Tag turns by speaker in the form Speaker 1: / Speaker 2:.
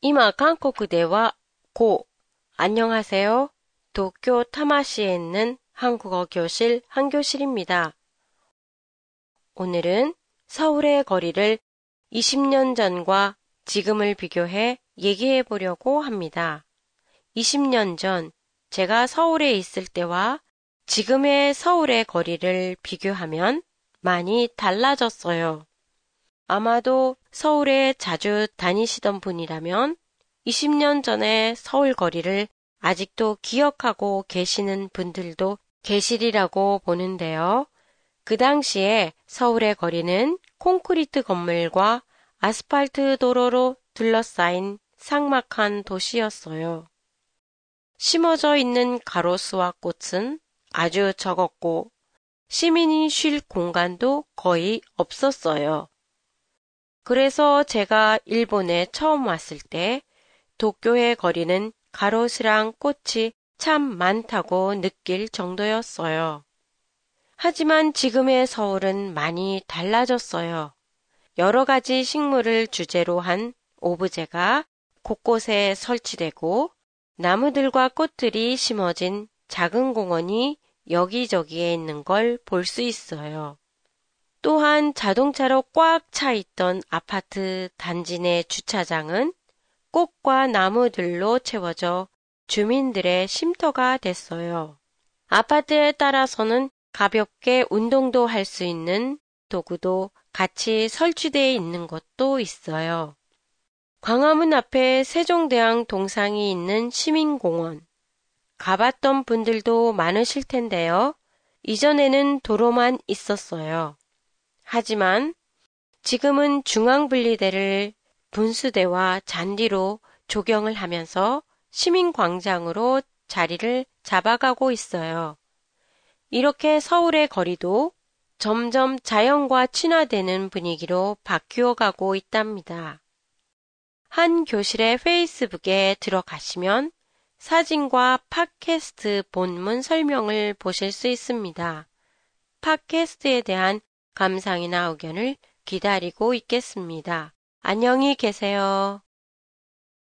Speaker 1: 今韓国では고 안녕하세요. 도쿄 타마시에 있는 한국어 교실 한교실입니다. 오늘은 서울의 거리를 20년 전과 지금을 비교해 얘기해 보려고 합니다. 20년 전 제가 서울에 있을 때와 지금의 서울의 거리를 비교하면 많이 달라졌어요. 아마도 서울에 자주 다니시던 분이라면 20년 전의 서울 거리를 아직도 기억하고 계시는 분들도 계시리라고 보는데요. 그 당시에 서울의 거리는 콘크리트 건물과 아스팔트 도로로 둘러싸인 삭막한 도시였어요. 심어져 있는 가로수와 꽃은 아주 적었고 시민이 쉴 공간도 거의 없었어요. 그래서 제가 일본에 처음 왔을 때 도쿄의 거리는 가로수랑 꽃이 참 많다고 느낄 정도였어요. 하지만 지금의 서울은 많이 달라졌어요. 여러 가지 식물을 주제로 한 오브제가 곳곳에 설치되고 나무들과 꽃들이 심어진 작은 공원이 여기저기에 있는 걸 볼 수 있어요. 또한 자동차로 꽉 차 있던 아파트 단지 내 주차장은 꽃과 나무들로 채워져 주민들의 쉼터가 됐어요. 아파트에 따라서는 가볍게 운동도 할 수 있는 도구도 같이 설치되어 있는 것도 있어요. 광화문 앞에 세종대왕 동상이 있는 시민공원. 가봤던 분들도 많으실 텐데요. 이전에는 도로만 있었어요. 하지만 지금은 중앙분리대를 분수대와 잔디로 조경을 하면서 시민광장으로 자리를 잡아가고 있어요. 이렇게 서울의 거리도 점점 자연과 친화되는 분위기로 바뀌어 가고 있답니다. 한 교실의 페이스북에 들어가시면 사진과 팟캐스트 본문 설명을 보실 수 있습니다. 팟캐스트에 대한 감상이나 의견을 기다리고 있겠습니다. 안녕히 계세요.